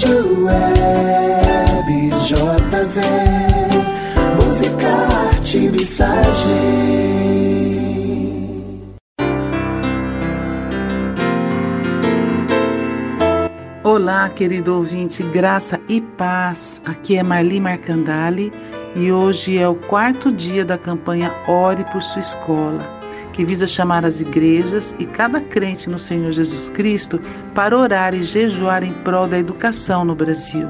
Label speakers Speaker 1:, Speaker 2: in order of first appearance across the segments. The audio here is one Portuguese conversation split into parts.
Speaker 1: Rádio Web JV, música, arte, mensagem.
Speaker 2: Olá, querido ouvinte, graça e paz. Aqui é Marli Marcandali e hoje é o quarto dia da campanha Ore por Sua Escola que visa chamar as igrejas e cada crente no Senhor Jesus Cristo para orar e jejuar em prol da educação no Brasil.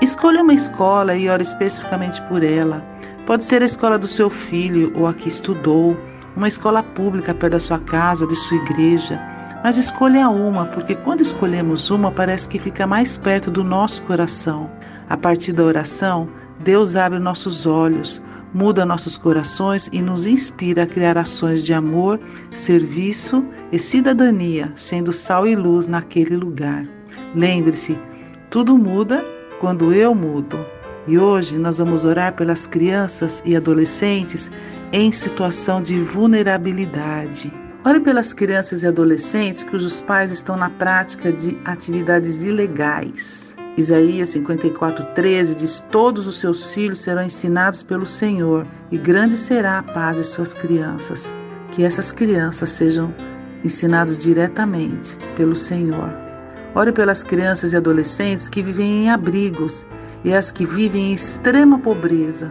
Speaker 2: Escolha uma escola e ore especificamente por ela. Pode ser a escola do seu filho ou a que estudou, uma escola pública perto da sua casa, de sua igreja. Mas escolha uma, porque quando escolhemos uma, parece que fica mais perto do nosso coração. A partir da oração, Deus abre nossos olhos, muda nossos corações e nos inspira a criar ações de amor, serviço e cidadania, sendo sal e luz naquele lugar. Lembre-se, tudo muda quando eu mudo. E hoje nós vamos orar pelas crianças e adolescentes em situação de vulnerabilidade. Ore pelas crianças e adolescentes cujos pais estão na prática de atividades ilegais. Isaías 54:13 diz: Todos os seus filhos serão ensinados pelo Senhor, e grande será a paz de suas crianças. Que essas crianças sejam ensinados diretamente pelo Senhor. Ore pelas crianças e adolescentes que vivem em abrigos e as que vivem em extrema pobreza,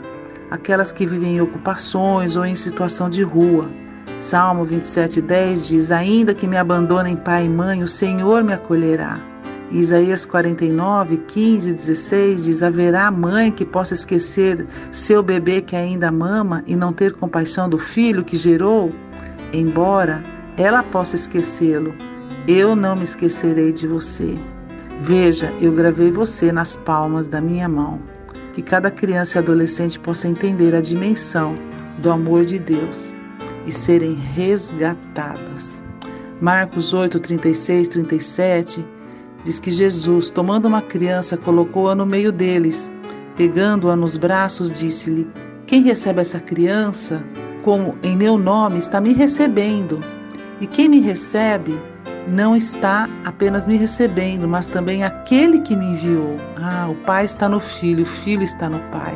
Speaker 2: aquelas que vivem em ocupações ou em situação de rua. Salmo 27:10 diz: Ainda que me abandonem pai e mãe, o Senhor me acolherá. Isaías 49, 15 e 16 diz: Haverá mãe que possa esquecer seu bebê que ainda mama e não ter compaixão do filho que gerou? Embora ela possa esquecê-lo, eu não me esquecerei de você. Veja, eu gravei você nas palmas da minha mão. Que cada criança e adolescente possa entender a dimensão do amor de Deus e serem resgatadas. Marcos 8, 36, 37 Diz que Jesus, tomando uma criança, colocou-a no meio deles. Pegando-a nos braços, disse-lhe: Quem recebe essa criança, como em meu nome, está me recebendo. E quem me recebe, não está apenas me recebendo, mas também aquele que me enviou. Ah, o Pai está no Filho, o Filho está no Pai.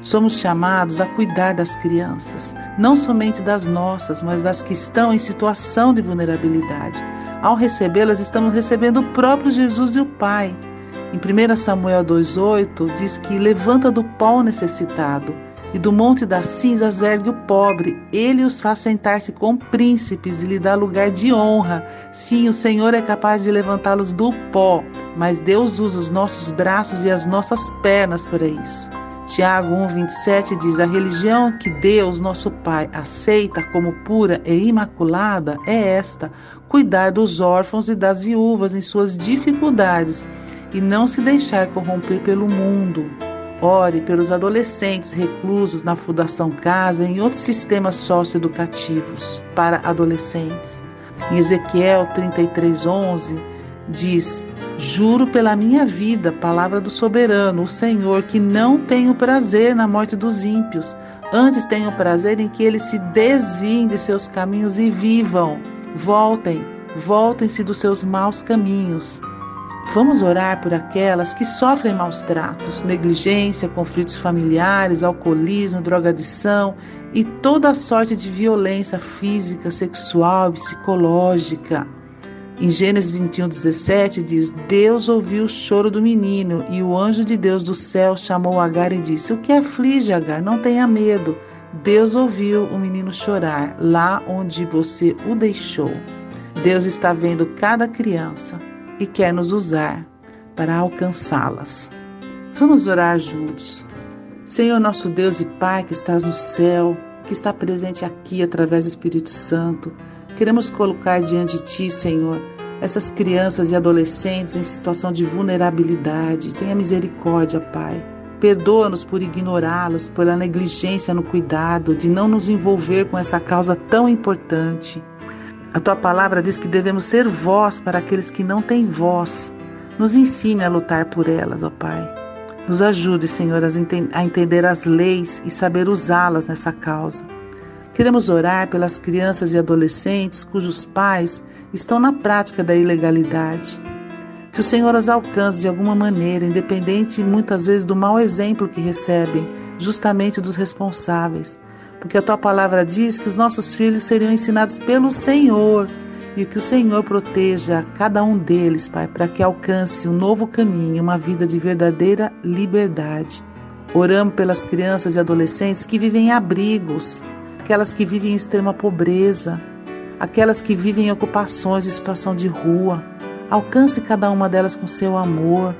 Speaker 2: Somos chamados a cuidar das crianças, não somente das nossas, mas das que estão em situação de vulnerabilidade. Ao recebê-las, estamos recebendo o próprio Jesus e o Pai. Em 1 Samuel 2,8 diz que levanta do pó o necessitado, e do monte das cinzas ergue o pobre. Ele os faz sentar-se com príncipes e lhe dá lugar de honra. Sim, o Senhor é capaz de levantá-los do pó, mas Deus usa os nossos braços e as nossas pernas para isso. Tiago 1,27 diz: A religião que Deus, nosso Pai, aceita como pura e imaculada é esta: cuidar dos órfãos e das viúvas em suas dificuldades e não se deixar corromper pelo mundo. Ore pelos adolescentes reclusos na Fundação Casa e em outros sistemas socioeducativos para adolescentes. Em Ezequiel 33:11 diz: Juro pela minha vida, palavra do soberano, o Senhor, que não tenho prazer na morte dos ímpios, antes tenho prazer em que eles se desviem de seus caminhos e vivam. Voltem, voltem-se dos seus maus caminhos. Vamos orar por aquelas que sofrem maus tratos, negligência, conflitos familiares, alcoolismo, drogadição e toda sorte de violência física, sexual e psicológica. Em Gênesis 21, 17 diz: Deus ouviu o choro do menino e o anjo de Deus do céu chamou Agar e disse: O que aflige, Agar? Não tenha medo. Deus ouviu o menino chorar lá onde você o deixou. Deus está vendo cada criança e quer nos usar para alcançá-las. Vamos orar juntos. Senhor, nosso Deus e Pai que estás no céu, que está presente aqui através do Espírito Santo, Queremos colocar diante de Ti, Senhor, essas crianças e adolescentes em situação de vulnerabilidade. Tenha misericórdia, Pai. Perdoa-nos por ignorá-los, pela negligência no cuidado, de não nos envolver com essa causa tão importante. A tua palavra diz que devemos ser voz para aqueles que não têm voz. Nos ensine a lutar por elas, ó Pai. Nos ajude, Senhor, a entender as leis e saber usá-las nessa causa. Queremos orar pelas crianças e adolescentes cujos pais estão na prática da ilegalidade. Que o Senhor as alcance de alguma maneira, independente muitas vezes do mau exemplo que recebem, justamente dos responsáveis. Porque a tua palavra diz que os nossos filhos seriam ensinados pelo Senhor e que o Senhor proteja cada um deles, Pai, para que alcance um novo caminho, uma vida de verdadeira liberdade. Oramos pelas crianças e adolescentes que vivem em abrigos, aquelas que vivem em extrema pobreza, aquelas que vivem em ocupações de situação de rua. Alcance cada uma delas com seu amor.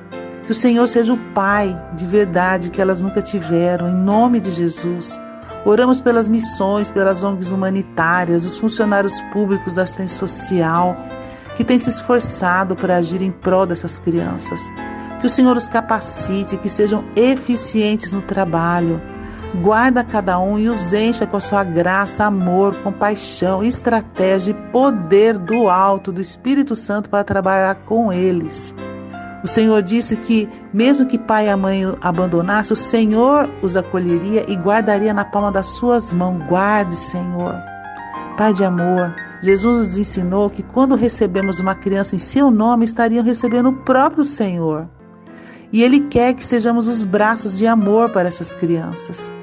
Speaker 2: Que o Senhor seja o Pai de verdade que elas nunca tiveram, em nome de Jesus. Oramos pelas missões, pelas ONGs humanitárias, os funcionários públicos da assistência social, que têm se esforçado para agir em prol dessas crianças. Que o Senhor os capacite, que sejam eficientes no trabalho. Guarda cada um e os encha com a sua graça, amor, compaixão, estratégia e poder do alto, do Espírito Santo para trabalhar com eles. O Senhor disse que, mesmo que pai e mãe abandonassem, o Senhor os acolheria e guardaria na palma das suas mãos. Guarde, Senhor. Pai de amor, Jesus nos ensinou que quando recebemos uma criança em seu nome, estariam recebendo o próprio Senhor. E Ele quer que sejamos os braços de amor para essas crianças.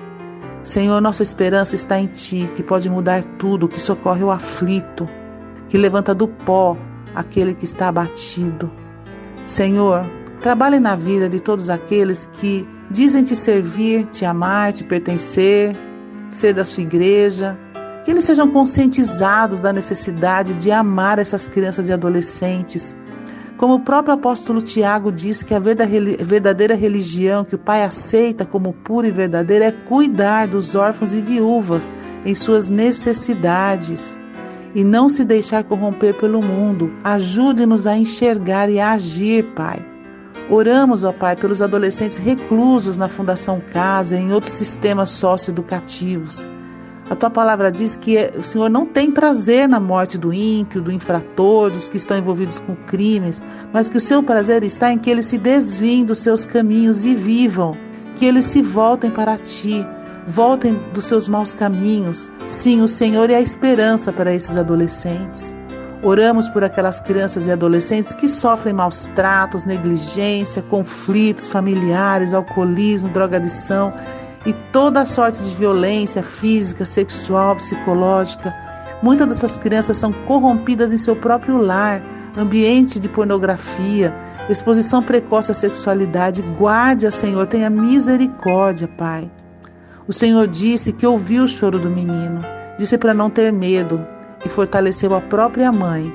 Speaker 2: Senhor, nossa esperança está em Ti, que pode mudar tudo, que socorre o aflito, que levanta do pó aquele que está abatido. Senhor, trabalhe na vida de todos aqueles que dizem te servir, te amar, te pertencer, ser da sua igreja, que eles sejam conscientizados da necessidade de amar essas crianças e adolescentes. Como o próprio apóstolo Tiago diz que a verdadeira religião que o Pai aceita como pura e verdadeira é cuidar dos órfãos e viúvas em suas necessidades e não se deixar corromper pelo mundo. Ajude-nos a enxergar e a agir, Pai. Oramos, ó Pai, pelos adolescentes reclusos na Fundação Casa e em outros sistemas socioeducativos. A tua palavra diz que o Senhor não tem prazer na morte do ímpio, do infrator, dos que estão envolvidos com crimes, mas que o seu prazer está em que eles se desviem dos seus caminhos e vivam, que eles se voltem para ti, voltem dos seus maus caminhos. Sim, o Senhor é a esperança para esses adolescentes. Oramos por aquelas crianças e adolescentes que sofrem maus tratos, negligência, conflitos familiares, alcoolismo, drogadição e toda a sorte de violência física, sexual, psicológica. Muitas dessas crianças são corrompidas em seu próprio lar, ambiente de pornografia, exposição precoce à sexualidade. Guarde-a, Senhor, tenha misericórdia, Pai. O Senhor disse que ouviu o choro do menino, disse para não ter medo e fortaleceu a própria mãe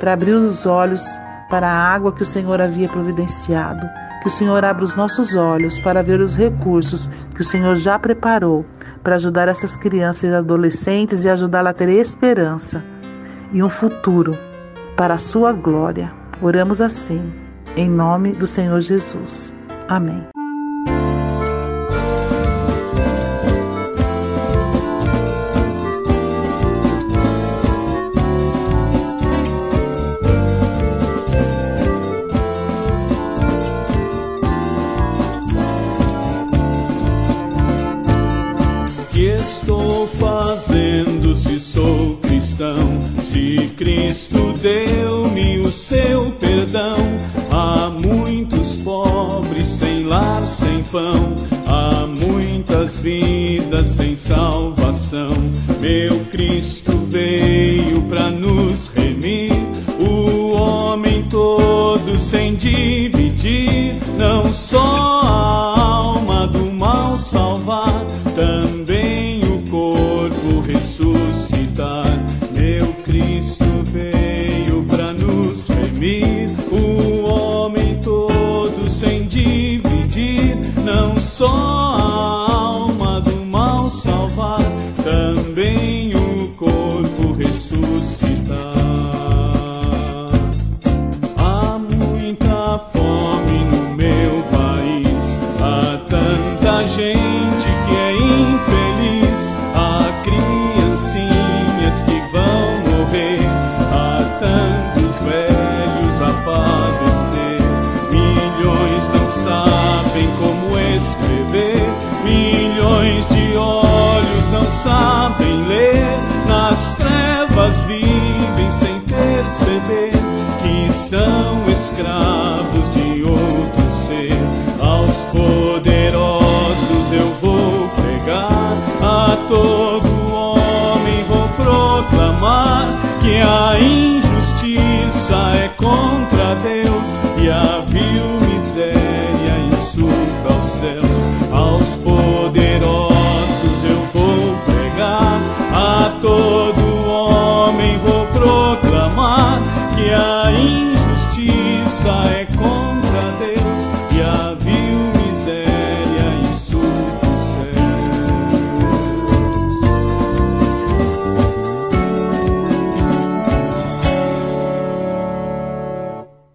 Speaker 2: para abrir os olhos para a água que o Senhor havia providenciado. Que o Senhor abra os nossos olhos para ver os recursos que o Senhor já preparou para ajudar essas crianças e adolescentes e ajudá-la a ter esperança e um futuro para a sua glória. Oramos assim, em nome do Senhor Jesus. Amém.
Speaker 3: Cristo deu-me o seu perdão, há muitos pobres sem lar, sem pão, há muitas vidas sem salvação. Meu Cristo veio para nos remir, o homem todo sem dividir, não só que a injustiça é contra Deus e a vil miséria insulta aos céus, aos poderes.